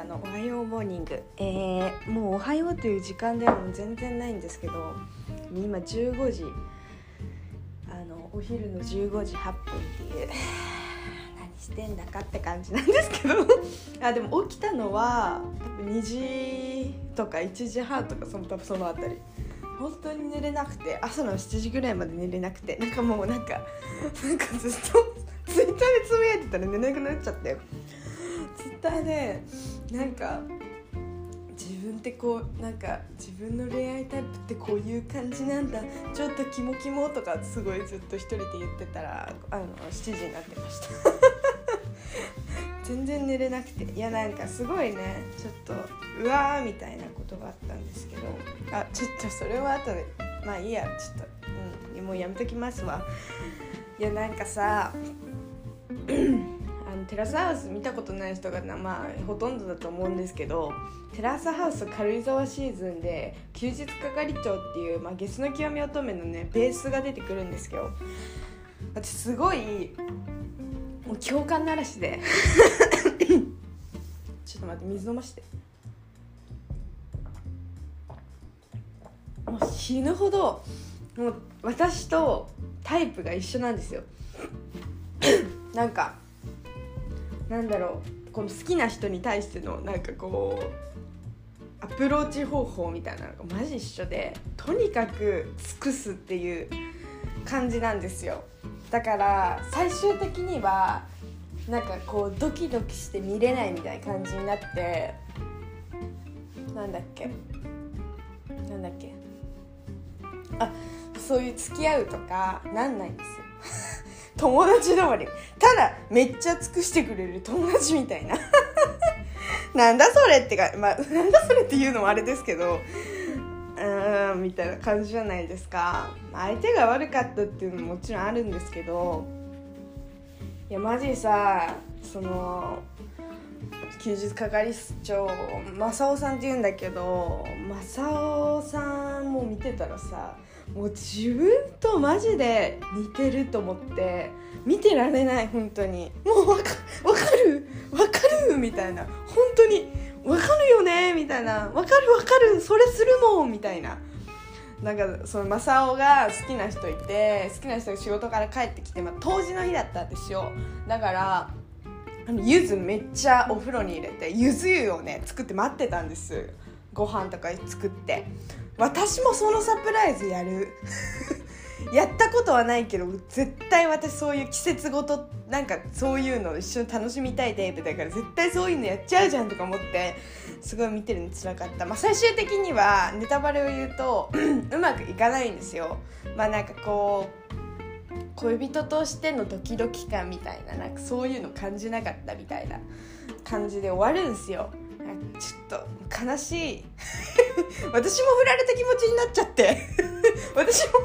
かのおはようモーニング。えー、もうおはようという時間ではも全然ないんですけど今15時。あのお昼の15時8分っていう。何してんだかって感じなんですけど。あでも起きたのは多分2時とか1時半とかその多分そのあたり。本当に寝れなくて朝の7時ぐらいまで寝れなくて。なんかもうなんかなんかずっとツイッターでつぶやいてたら寝なくなっちゃってツイッターでなんか自分ってこうなんか自分の恋愛タイプってこういう感じなんだ。ちょっとキモキモとかすごいずっと一人で言ってたらあの7時になってました。全然寝れなくて。いやなんかすごいねちょっとうわーみたいなことがあったんですけど。あちょっとそれは後で。まあいいやちょっと、うん、もうやめときますわ。いやなんかさテラスハウス見たことない人がまあほとんどだと思うんですけどテラスハウス軽井沢シーズンで休日係長っていう、まあ、ゲスの極み乙女のねベースが出てくるんですよ。私すごいもう共感の嵐で。ちょっと待って水飲まして。もう死ぬほどもう私とタイプが一緒なんですよ。なんかなんだろうこの好きな人に対してのなんかこうアプローチ方法みたいなのがマジ一緒でとにかく尽くすっていう感じなんですよ。だから最終的にはなんかこうドキドキして見れないみたいな感じになってなんだっけ？なんだっけ？あそういう付き合うとかなんないんですよ。友達止まり。ただめっちゃ尽くしてくれる友達みたいな。なんだそれってかまあ なんだそれっていうのもあれですけど。うーんみたいな感じじゃないですか。相手が悪かったっていうのももちろんあるんですけど。いやマジさその休日係長正雄さんって言うんだけど正雄さんも見てたらさもう自分とマジで似てると思って見てられない本当に。もうわかわかるわかるみたいな。本当にわかるよねみたいな。わかるわかるそれするもんみたいな。なんかその正雄が好きな人いて好きな人が仕事から帰ってきて、まあ、当時の日だったんですよ。だからあの柚子めっちゃお風呂に入れて柚子湯をね作って待ってたんです。ご飯とか作って。私もそのサプライズやる。やったことはないけど絶対私そういう季節ごとなんかそういうの一緒に楽しみたいタイプだから絶対そういうのやっちゃうじゃんとか思ってすごい見てるのつらかった、まあ、最終的にはネタバレを言うと うまくいかないんですよ。まあなんかこう恋人としてのドキドキ感みたいななんかそういうの感じなかったみたいな感じで終わるんですよ。ちょっと悲しい。私も振られた気持ちになっちゃって。私も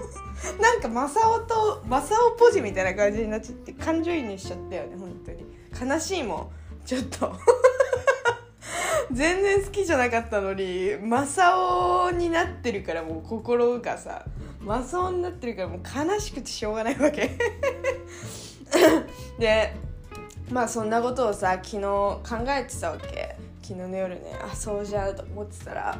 なんかマサオとマサオポジみたいな感じになっちゃって感情移入しちゃったよね本当に。悲しいもん。ちょっと。全然好きじゃなかったのにマサオになってるからもう心がさマサオになってるからもう悲しくてしょうがないわけ。でまあそんなことをさ昨日考えてたわけ。昨日の夜ねあそうじゃと思ってたら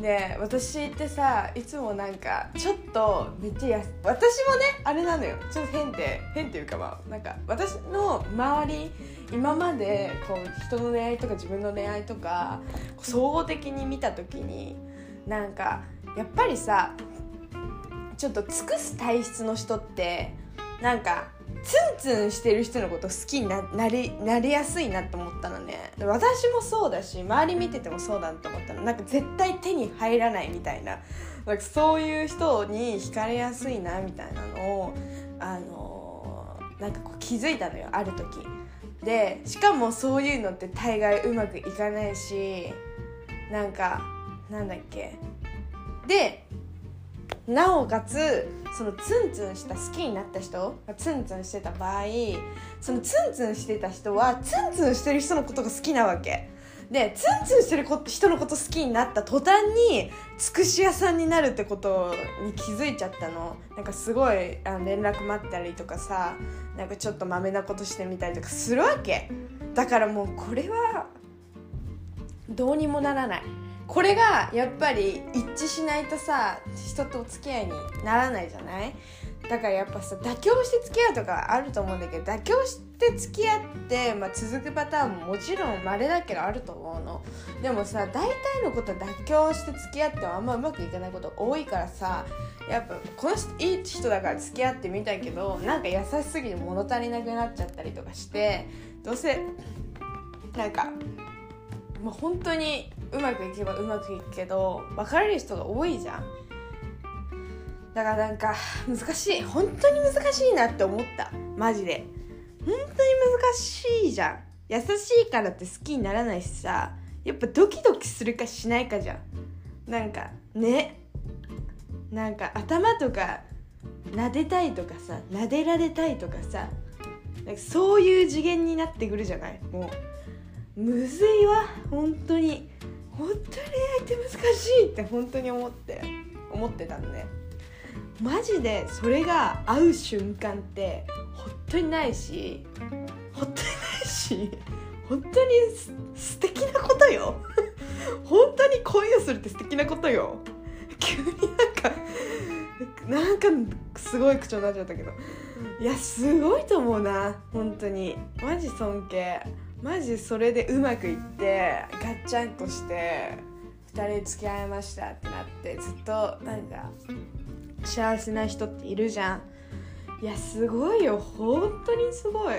で私ってさいつもなんかちょっとめっちゃや私もねあれなのよ。ちょっと変で変っていうかまあなんか私の周り今までこう人の恋愛とか自分の恋愛とか総合的に見た時になんかやっぱりさちょっと尽くす体質の人ってなんかツンツンしてる人のこと好きにななりなりやすいなと思ったのね。私もそうだし周り見ててもそうだと思ったの。なんか絶対手に入らないみたいな。なんかそういう人に惹かれやすいなみたいなのをあのなんかこう気づいたのよある時。でしかもそういうのって大概うまくいかないしなんかなんだっけ。でなおかつそのツンツンした好きになった人がツンツンしてた場合そのツンツンしてた人はツンツンしてる人のことが好きなわけ。でツンツンしてる人のこと好きになった途端につくし屋さんになるってことに気づいちゃったの。なんかすごいあの連絡待ったりとかさなんかちょっとまめなことしてみたりとかするわけ。だからもうこれはどうにもならない。これがやっぱり一致しないとさ人とお付き合いにならないじゃない？だからやっぱさ妥協して付き合うとかあると思うんだけど妥協して付き合って、まあ、続くパターンももちろん稀だけどあると思うの。でもさ大体のこと妥協して付き合ってもあんまうまくいかないこと多いからさやっぱこの人いい人だから付き合ってみたけどなんか優しすぎて物足りなくなっちゃったりとかしてどうせなんかもう本当にうまくいけばうまくいくけど別れる人が多いじゃん。だからなんか難しい。本当に難しいなって思った。マジで。本当に難しいじゃん。優しいからって好きにならないしさやっぱドキドキするかしないかじゃん。なんかね。なんか頭とか撫でたいとかさ撫でられたいとかさなんかそういう次元になってくるじゃない？もう。むずいわ。本当に。本当に恋愛って難しいって本当に思って思ってたんでマジでそれが会う瞬間って本当にないし本当にないし本当に素敵なことよ。本当に恋をするって素敵なことよ。急になんかなんかすごい口調になっちゃったけど。いやすごいと思うな。本当に。マジ尊敬。マジそれでうまくいってガッチャンコして2人付き合いましたってなってずっとなんか幸せな人っているじゃん。いやすごいよ。本当にすごい。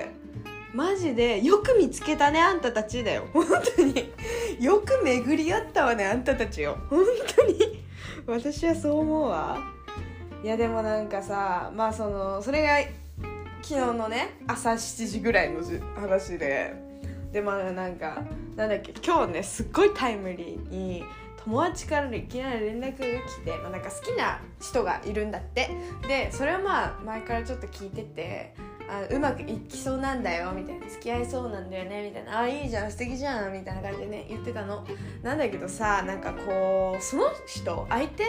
マジでよく見つけたねあんたたちだよ。本当に。よく巡り合ったわねあんたたちよ本当に。私はそう思うわ。いやでもなんかさまあそのそれが昨日のね朝7時ぐらいの話で。でまあなんかなんだっけ今日ねすっごいタイムリーに友達からいきなり連絡が来て、まあ、なんか好きな人がいるんだって。でそれはまあ前からちょっと聞いててあうまくいきそうなんだよみたいな付き合いそうなんだよねみたいなあいいじゃん素敵じゃんみたいな感じでね言ってたの。なんだけどさなんかこうその人相手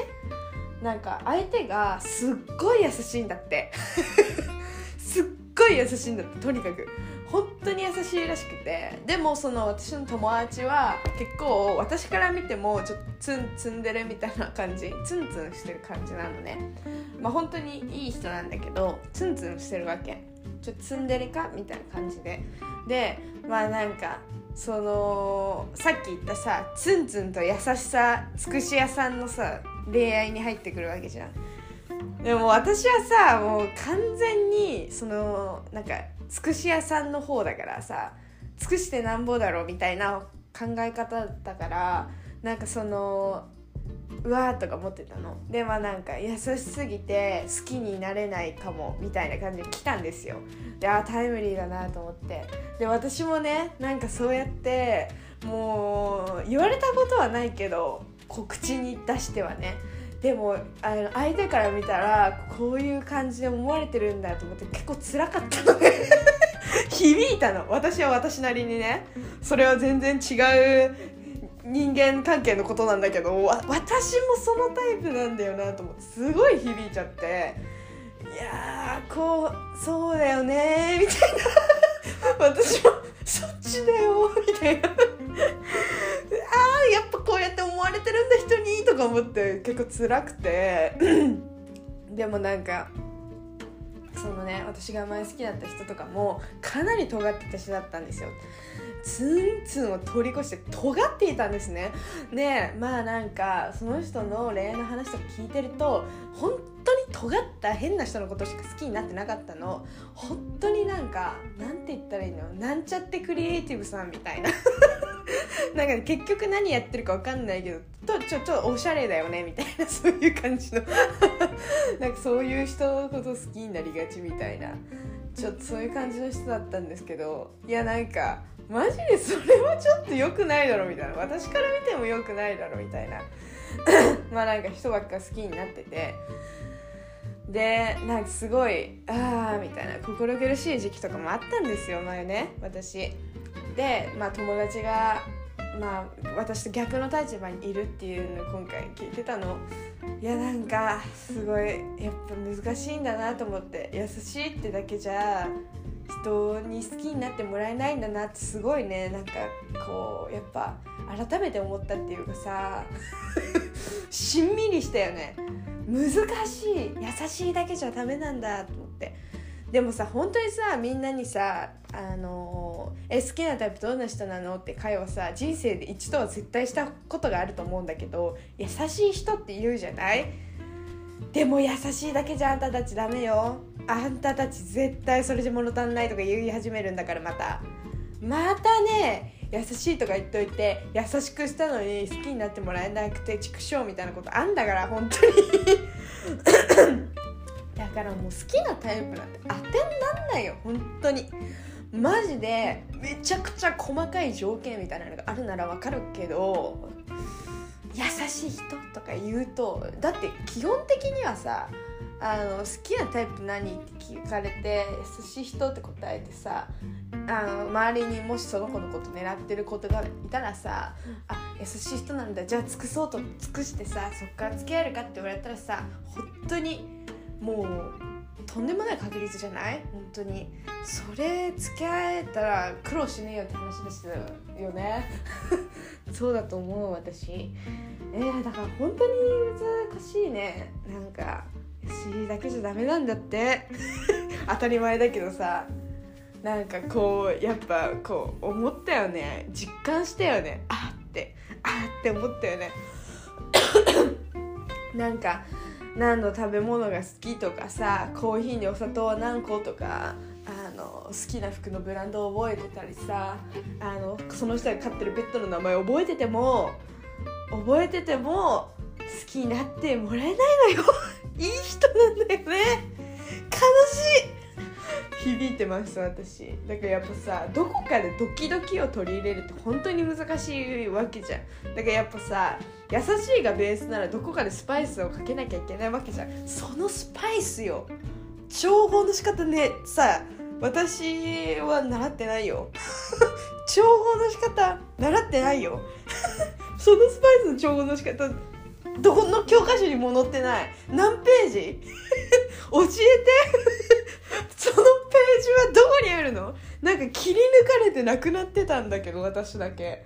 なんか相手がすっごい優しいんだって。すっごい優しいんだってとにかく。本当に優しいらしくてでもその私の友達は結構私から見てもちょっとツンツンデレみたいな感じツンツンしてる感じなのね。まあ本当にいい人なんだけどツンツンしてるわけ。ちょっとツンデレかみたいな感じで。でまあなんかそのさっき言ったさツンツンと優しさつくし屋さんのさ恋愛に入ってくるわけじゃん。でも私はさもう完全にそのなんかつくし屋さんの方だからさ尽くしてなんぼだろうみたいな考え方だからなんかそのうわーとか思ってたの。でまあなんか優しすぎて好きになれないかもみたいな感じで来たんですよ。であタイムリーだなと思って。で私もねなんかそうやってもう言われたことはないけど告知に出してはね。でもあの相手から見たらこういう感じで思われてるんだと思って結構辛かったの。ね 響いたの。私は私なりにね。それは全然違う人間関係のことなんだけど私もそのタイプなんだよなと思ってすごい響いちゃって。いやこうそうだよねみたいな。私もそっちだよみたいなやっぱこうやって思われてるんだ人にとか思って結構辛くて。でもなんかそのね私が前好きだった人とかもかなり尖ってた人だったんですよ。ツンツンを通り越して尖っていたんですね。でまあなんかその人の恋愛の話とか聞いてると本当に尖った変な人のことしか好きになってなかったの。本当になんかなんて言ったらいいの？なんちゃってクリエイティブさんみたいな。なんか、結局何やってるか分かんないけどとちょちょおしゃれだよねみたいな そういう感じの。なんかそういう人のこと好きになりがちみたいな。ちょっとそういう感じの人だったんですけど。いやなんかマジでそれはちょっと良くないだろみたいな。私から見ても良くないだろみたいな。まあなんか人ばっか好きになってて。でなんかすごいああみたいな。心苦しい時期とかもあったんですよ前ね私。でまあ友達がまあ私と逆の立場にいるっていうのを今回聞いてたの。いやなんかすごいやっぱ難しいんだなと思って。優しいってだけじゃ人に好きになってもらえないんだなってすごいね。なんかこうやっぱ改めて思ったっていうかさしんみりしたよね。難しい。優しいだけじゃダメなんだと思って。でもさ本当にさみんなにさ「あのえ好きなタイプどんな人なの?」って会話さ人生で一度は絶対したことがあると思うんだけど優しい人って言うじゃない？でも優しいだけじゃあんたたちダメよ。あんたたち絶対それじゃ物足んないとか言い始めるんだからまた。またね優しいとか言っといて優しくしたのに好きになってもらえなくて畜生みたいなことあんだから本当に。からもう好きなタイプなんて当てになんないよ。本当に。マジでめちゃくちゃ細かい条件みたいなのがあるならわかるけど優しい人とか言うとだって基本的にはさあの好きなタイプ何って聞かれて優しい人って答えてさあの周りにもしその子のこと狙ってる子がいたらさあ優しい人なんだ。じゃあ尽くそうと尽くしてさそっから付き合えるかって言われたらさ本当にもうとんでもない確率じゃない？本当に。それ付き合えたら苦労しねえよって話ですよね。そうだと思う私。えー、だから本当に難しいね。なんか優しいだけじゃダメなんだって。当たり前だけどさ。なんかこうやっぱこう思ったよね。実感したよね。あって。あって思ったよね。なんか何の食べ物が好きとかさコーヒーにお砂糖は何個とかあの好きな服のブランドを覚えてたりさあのその人が飼ってるペットの名前を覚えてても覚えてても好きになってもらえないのよ。いい人なんだよね。悲しい。響いてました私。だからやっぱさどこかでドキドキを取り入れるって本当に難しいわけじゃん。だからやっぱさ優しいがベースならどこかでスパイスをかけなきゃいけないわけじゃん。そのスパイスよ。情報の仕方ねさ私は習ってないよ。情報の仕方習ってないよ。そのスパイスの情報の仕方どこの教科書にも載ってない。何ページ？教えて。そのページはどこにあるの？なんか切り抜かれてなくなってたんだけど私だけ。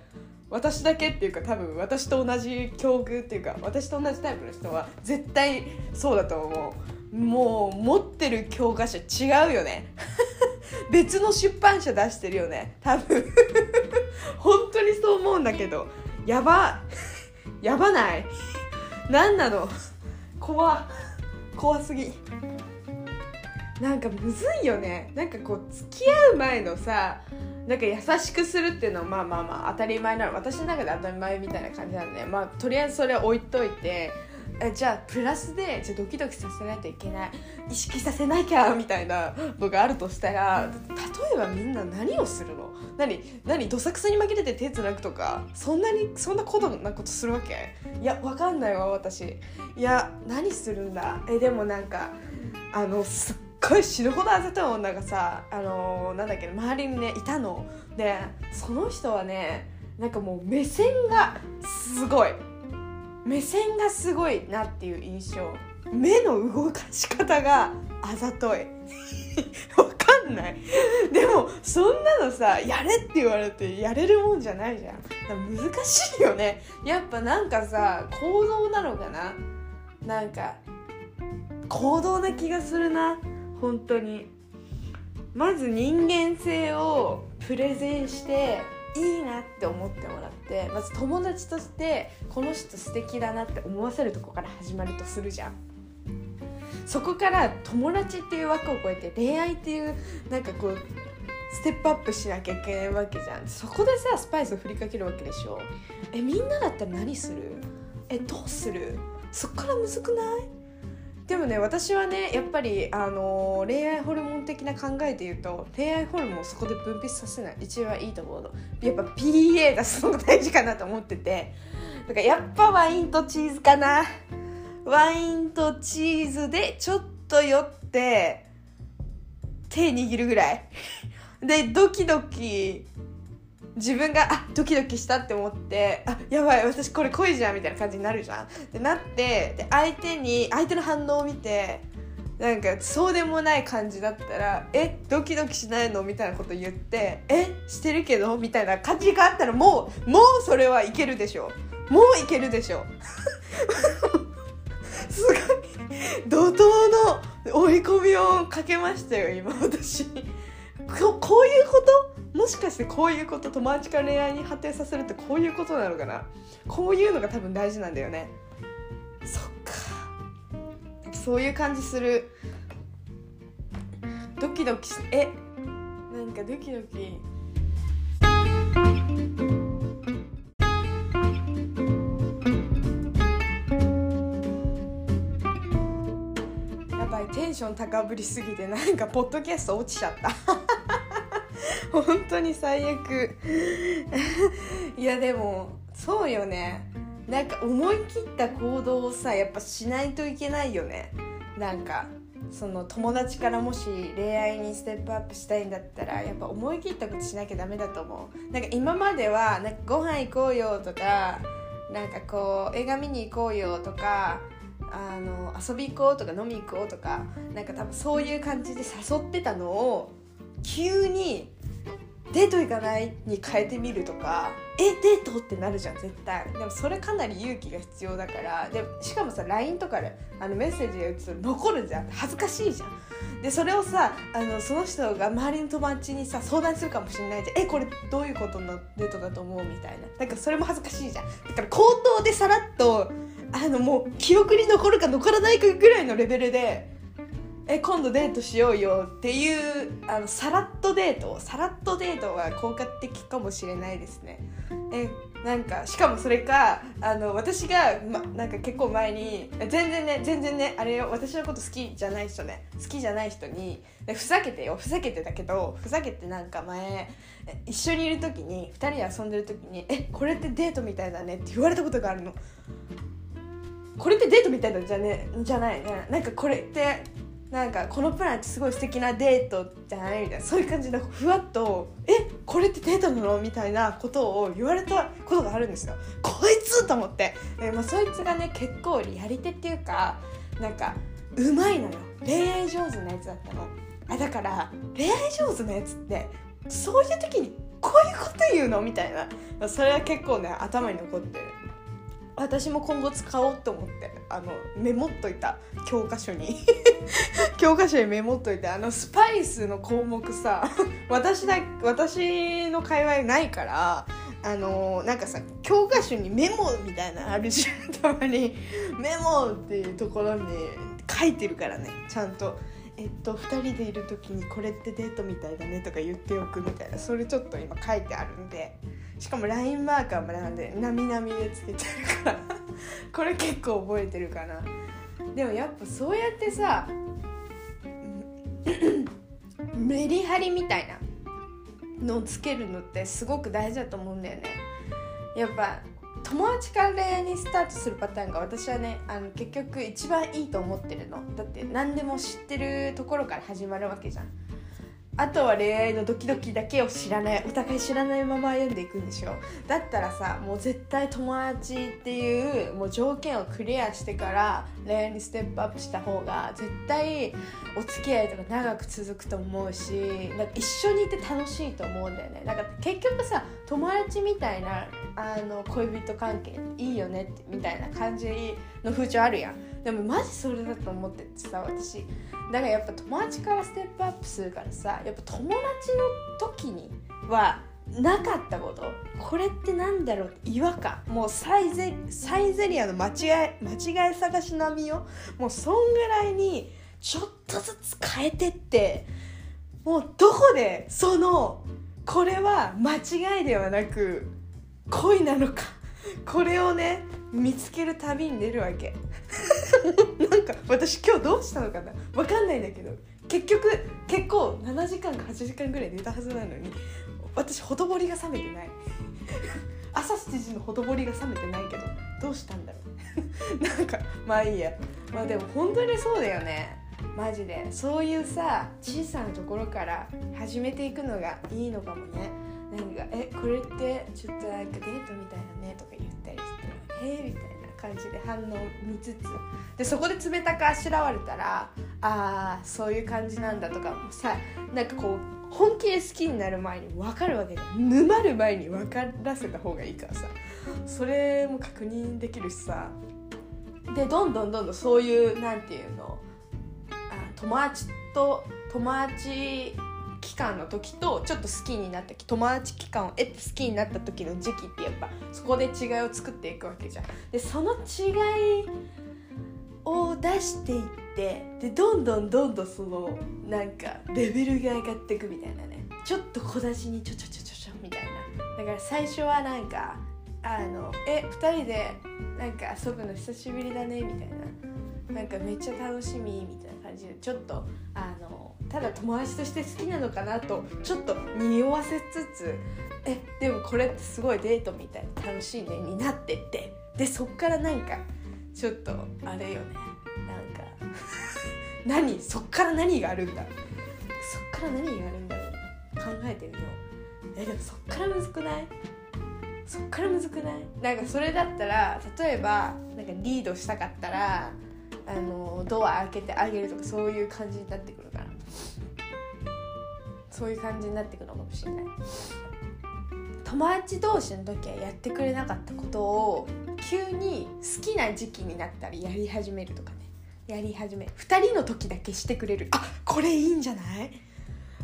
私だけっていうか多分私と同じ境遇っていうか私と同じタイプの人は絶対そうだと思う。もう持ってる教科書違うよね。別の出版社出してるよね。多分。本当にそう思うんだけど。やば。やばない。何なの。怖。怖すぎ。なんかむずいよね。なんかこう付き合う前のさなんか優しくするっていうのはまあまあまあ当たり前なの。私の中で当たり前みたいな感じなんで。まあとりあえずそれ置いといてえじゃあプラスでじゃドキドキさせないといけない。意識させなきゃみたいなのがあるとしたら例えばみんな何をするの？何何どさくさに紛れて手つなぐとかそんなにそんなことなことするわけ？いやわかんないわ私。いや何するんだ？えでもなんかあのすっごい死ぬほどあざとい女がさあのー、なんだっけ周りにねいたの。でその人はねなんかもう目線がすごい。目線がすごいなっていう印象。目の動かし方があざとい。わかんない。でもそんなのさやれって言われてやれるもんじゃないじゃん。難しいよね。やっぱなんかさ行動なのかな。なんか行動な気がするな。本当に。まず人間性をプレゼンしていいなって思ってもらってまず友達としてこの人素敵だなって思わせるとこから始まるとするじゃん。そこから友達っていう枠を超えて恋愛っていうなんかこうステップアップしなきゃいけないわけじゃん。そこでさスパイスを振りかけるわけでしょ。えみんなだったら何する？えどうする？そっからむずくない？でもね私はねやっぱり、あのー、恋愛ホルモン的な考えで言うと恋愛ホルモンをそこで分泌させない。一番いいと思うの。やっぱ PA 出すのが大事かなと思ってて。だからやっぱワインとチーズかな。ワインとチーズでちょっと酔って手握るぐらい。でドキドキ自分があドキドキしたって思ってあやばい私これ恋じゃんみたいな感じになるじゃんってなってで相手に相手の反応を見てなんかそうでもない感じだったら「えドキドキしないの?」みたいなこと言って「えしてるけど?」みたいな感じがあったらもうもうそれはいけるでしょもういけるでしょ すごい怒涛の追い込みをかけましたよ今私ここういうこと？もしかしてこういうこと友達から恋愛に発展させるってこういうことなのかな？こういうのが多分大事なんだよね。そっか。そういう感じする。ドキドキしえ？なんかドキドキ。やばいテンション高ぶりすぎてなんかポッドキャスト落ちちゃった。本当に最悪。いやでもそうよね。なんか思い切った行動をさやっぱしないといけないよね。なんかその友達からもし恋愛にステップアップしたいんだったらやっぱ思い切ったことしなきゃダメだと思う。なんか今まではなんかご飯行こうよとかなんかこう映画見に行こうよとかあの遊び行こうとか飲み行こうとかなんか多分そういう感じで誘ってたのを急にデート行かないに変えてみるとかえデート？ってなるじゃん絶対。でもそれかなり勇気が必要だからでしかもさ LINE とかであのメッセージが打つと残るじゃん。恥ずかしいじゃん。でそれをさあのその人が周りの友達にさ相談するかもしれないじゃん。えこれどういうことのデートだと思う？みたいな。だかそれも恥ずかしいじゃん。だから口頭でさらっとあのもう記憶に残るか残らないかぐらいのレベルでえ今度デートしようよっていうあのさらっとデートさらっとデートは効果的かもしれないですね。えなんかしかもそれかあの私が、ま、なんか結構前に全然ね全然ねあれよ私のこと好きじゃない人ね好きじゃない人にでふざけてよふざけてだけどふざけてなんか前一緒にいる時に2人で遊んでる時に「えこれってデートみたいだね」って言われたことがあるの。これってデートみたいなんじゃねじゃない。ねなんかこれってなんかこのプランってすごい素敵なデートじゃないみたいなそういう感じでふわっと「えこれってデートなの?」みたいなことを言われたことがあるんですよ。こいつと思って。で、まあ、そいつがね結構やり手っていうかなんかうまいのよ。恋愛上手なやつだったの。あだから恋愛上手なやつってそういう時にこういうこと言うの？みたいな。それは結構ね頭に残ってる。私も今後使おうと思ってあのメモっといた。教科書に。教科書にメモっといてあのスパイスの項目さ 私だ私の界隈ないからあのなんかさ教科書にメモみたいなあるじゃんたまに。メモっていうところに書いてるからねちゃんと。えっと、2人でいる時にこれってデートみたいだねとか言っておくみたいな。それちょっと今書いてあるんで。しかも LINE マーカーもなんでなみなみでつけてるから。これ結構覚えてるかな。でもやっぱそうやってさメリハリみたいなのをつけるのってすごく大事だと思うんだよね。やっぱ友達から恋愛にスタートするパターンが私はねあの結局一番いいと思ってるの。だって何でも知ってるところから始まるわけじゃん。あとは恋愛のドキドキだけを知らないお互い知らないまま歩んでいくんでしょだったらさもう絶対友達っていうもう条件をクリアしてから恋愛にステップアップした方が絶対お付き合いとか長く続くと思うしなんか一緒にいて楽しいと思うんだよね。なんか結局さ友達みたいなあの恋人関係いいよねってみたいな感じの風潮あるやん。でもマジそれだと思っててさ私。だからやっぱ友達からステップアップするからさやっぱ友達の時にはなかったこと。これってなんだろう違和感もうサイゼサイゼリアの間違い間違い探し並みよもうそんぐらいにちょっとずつ変えてって。もうどこでそのこれは間違いではなく恋なのか。これをね見つける旅に出るわけ。なんか私今日どうしたのかな。分かんないんだけど。結局結構7時間か8時間ぐらい寝たはずなのに私ほとぼりが冷めてない。朝7時のほとぼりが冷めてないけどどうしたんだろう。なんかまあいいや。まあでも本当にそうだよね。マジで。そういうさ小さなところから始めていくのがいいのかもね。なんか「えこれってちょっとなんかデートみたいなえー、みたいな感じで反応見つつでそこで冷たくあしらわれたらああそういう感じなんだとかもさなんかこう本気で好きになる前に分かるわけじゃん沼る前に分からせた方がいいからさ。それも確認できるしさ。でどんどんどんどんそういうなんていうのあ友達と友達期間の時とちょっと好きになった友達期間を得て好きになった時の時期ってやっぱそこで違いを作っていくわけじゃん。でその違いを出していってでどんどんどんどんそのなんかレベルが上がっていくみたいなね。ちょっと小出しにちょちょちょちょちょみたいな。だから最初はなんかあのえ2人でなんか遊ぶの久しぶりだねみたいな。なんかめっちゃ楽しみみたいな感じでちょっとあのただ友達として好きなのかなとちょっと匂わせつつえでもこれってすごいデートみたいな楽しいねになってって。でそっからなんかちょっとあれよね。なんか 何？そっから何があるんだ？そっから何があるんだろう？考えてみよう。えでもそっからむずくない？そっからむずくない？なんかそれだったら例えばなんかリードしたかったらあのドア開けてあげるとかそういう感じになってくる。そういう感じになってくのかもしれない。友達同士の時はやってくれなかったことを急に好きな時期になったらやり始めるとかね。やり始め2人の時だけしてくれる。あこれいいんじゃない？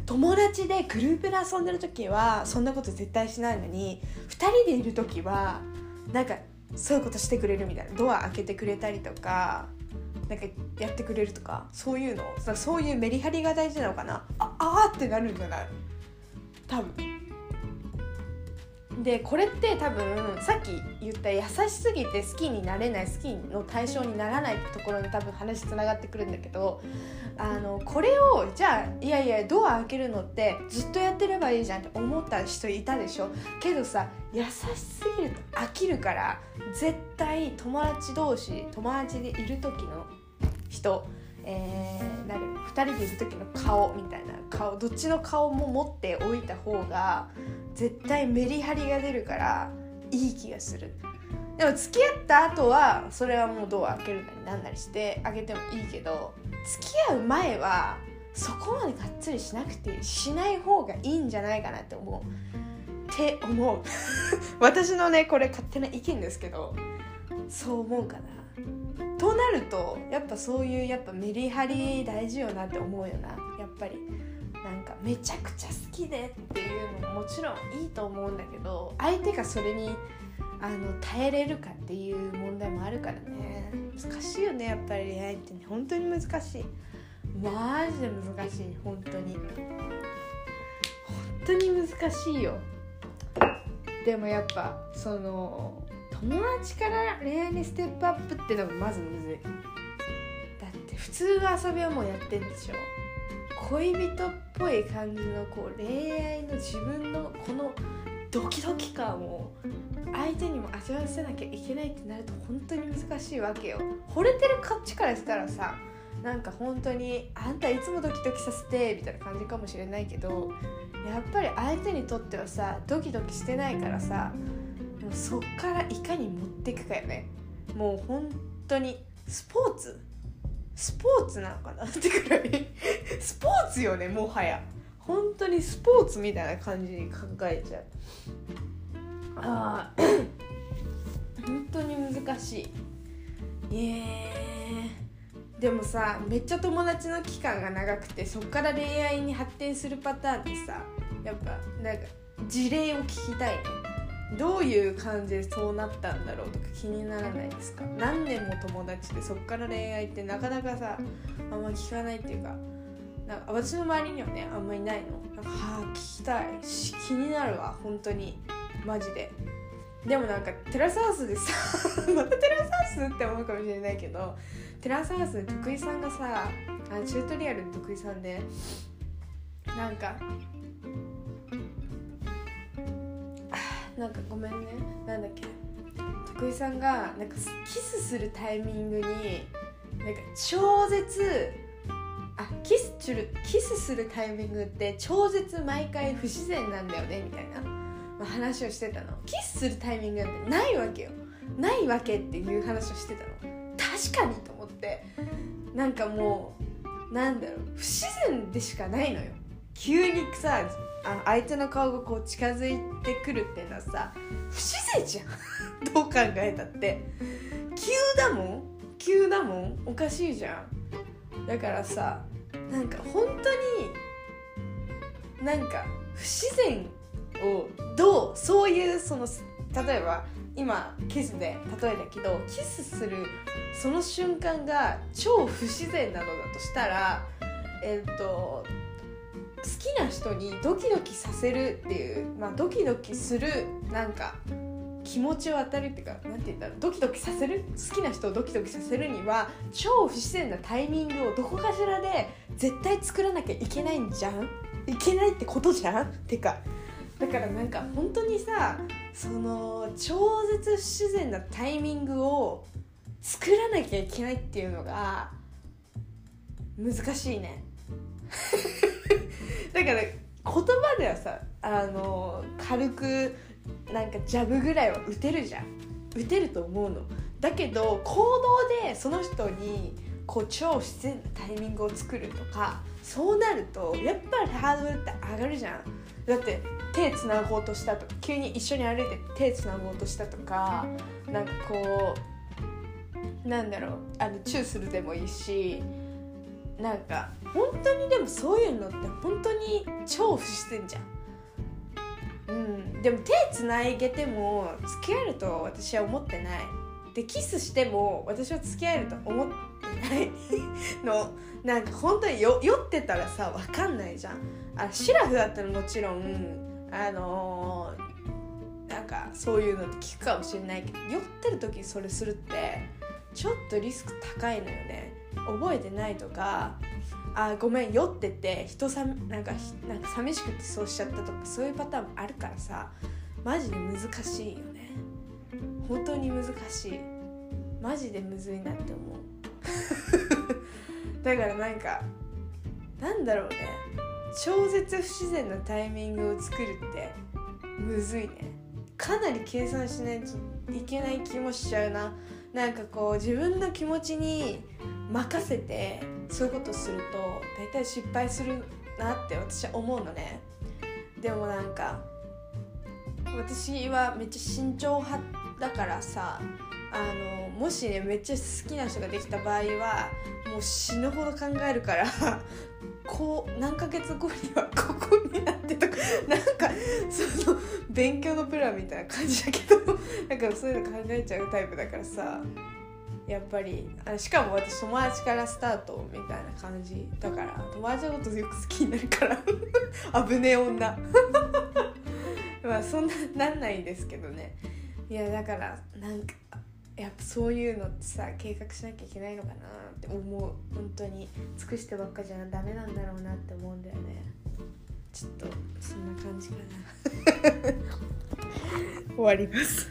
友達でグループで遊んでる時はそんなこと絶対しないのに2人でいる時はなんかそういうことしてくれるみたいな。ドア開けてくれたりとかなんかやってくれるとかそういうの？そういうメリハリが大事なのかな？ああってなるんじゃない？多分。でこれって多分さっき言った優しすぎて好きになれない好きの対象にならないところに多分話つながってくるんだけどあのこれをじゃあいやいやドア開けるのってずっとやってればいいじゃんって思った人いたでしょ？けどさ優しすぎると飽きるから絶対友達同士友達でいる時の人えー、なる2人でいる時の顔みたいな顔どっちの顔も持っておいた方が絶対メリハリが出るからいい気がする。でも付き合った後はそれはもうドア開けるなりなんなりしてあげてもいいけど付き合う前はそこまでがっつりしなくてしない方がいいんじゃないかなって思う。って思う。私のねこれ勝手な意見ですけどそう思うかな。となるとやっぱそういうやっぱメリハリ大事よなって思うよな。やっぱり。なんかめちゃくちゃ好きでっていうのももちろんいいと思うんだけど相手がそれにあの耐えれるかっていう問題もあるからね。難しいよねやっぱり恋愛ってね。本当に難しい。マジで難しい。本当に。本当に難しいよ。でもやっぱその友達から恋愛にステップアップってのがまずむずい。だって普通の遊びはもうやってんでしょ。恋人っぽい感じのこう恋愛の自分のこのドキドキ感を相手にも味わわせなきゃいけないってなると本当に難しいわけよ。惚れてるこっちからしたらさなんか本当にあんたいつもドキドキさせてみたいな感じかもしれないけどやっぱり相手にとってはさドキドキしてないからさもそっからいかに持っていくかよね。もう本当にスポーツ。スポーツなのかなってくらい。スポーツよねもはや。本当にスポーツみたいな感じに考えちゃう。あ本当に難しい。えでもさめっちゃ友達の期間が長くてそっから恋愛に発展するパターンってさやっぱなんか事例を聞きたいね。どういう感じでそうなったんだろうとか気にならないですか？何年も友達でそっから恋愛ってなかなかさあんま聞かないっていうかなんか私の周りにはねあんまりないの。なんかはあ聞きたい。し気になるわ本当に。マジで。でもなんかテラスハウスでさ またテラスハウスって思うかもしれないけどテラスハウスで徳井さんがさあチュートリアルの徳井さんでなんかなんかごめんね。なんだっけ。徳井さんがなんかキスするタイミングになんか超絶あキスするキスするタイミングって超絶毎回不自然なんだよねみたいな、まあ、話をしてたの。キスするタイミングなんてないわけよ。ないわけっていう話をしてたの。確かにと思って。なんかもうなんだろう。不自然でしかないのよ。急にさあの相手の顔がこう近づいてくるっていうのはさ不自然じゃん。どう考えたって。急だもん。急だもん。おかしいじゃん。だからさなんか本当になんか不自然をどうそういうその例えば今キスで例えだけどキスするその瞬間が超不自然なのだとしたらえっ、と好きな人にドキドキさせるっていう、まあ、ドキドキするなんか気持ちを与えるっていうか何て言ったらドキドキさせる好きな人をドキドキさせるには超不自然なタイミングをどこかしらで絶対作らなきゃいけないんじゃん？いけないってことじゃん？ってかだからなんか本当にさその超絶不自然なタイミングを作らなきゃいけないっていうのが難しいね。だから言葉ではさあの軽くなんかジャブぐらいは打てるじゃん。打てると思うの。だけど行動でその人にこう超自然なタイミングを作るとかそうなるとやっぱりハードルって上がるじゃん。だって手つなごうとしたとか急に一緒に歩いて手つなごうとしたとかなんかこうなんだろう。あのチューするでもいいしなんか本当にでもそういうのって本当に超不自然じゃん。うん、でも手つないげても付き合えると私は思ってない。でキスしても私は付き合えると思ってない。のなんか本当に酔ってたらさ分かんないじゃん。あシラフだったらもちろんあのー、なんかそういうのって聞くかもしれないけど酔ってる時にそれするってちょっとリスク高いのよね。覚えてないとかあごめん酔ってて人さなんかなんか寂しくてそうしちゃったとかそういうパターンもあるからさマジで難しいよね。本当に難しい。マジでむずいなって思う。だからなんかなんだろうね。超絶不自然なタイミングを作るってむずいね。かなり計算しないといけない気もしちゃうな。なんかこう自分の気持ちに任せてそういうことすると大体失敗するなって私は思うのね。でもなんか私はめっちゃ慎重派だからさあのもしねめっちゃ好きな人ができた場合はもう死ぬほど考えるからこう何ヶ月後にはここになってとかなんかその勉強のプランみたいな感じだけどなんかそういうの考えちゃうタイプだからさ。やっぱりあしかも私友達からスタートみたいな感じだから友達のことよく好きになるから。危ねえ女。まあそんななんないんですけどね。いやだからなんかやっぱそういうのってさ計画しなきゃいけないのかなって思う。本当に尽くしてばっかじゃダメなんだろうなって思うんだよね。ちょっとそんな感じかな。終わります。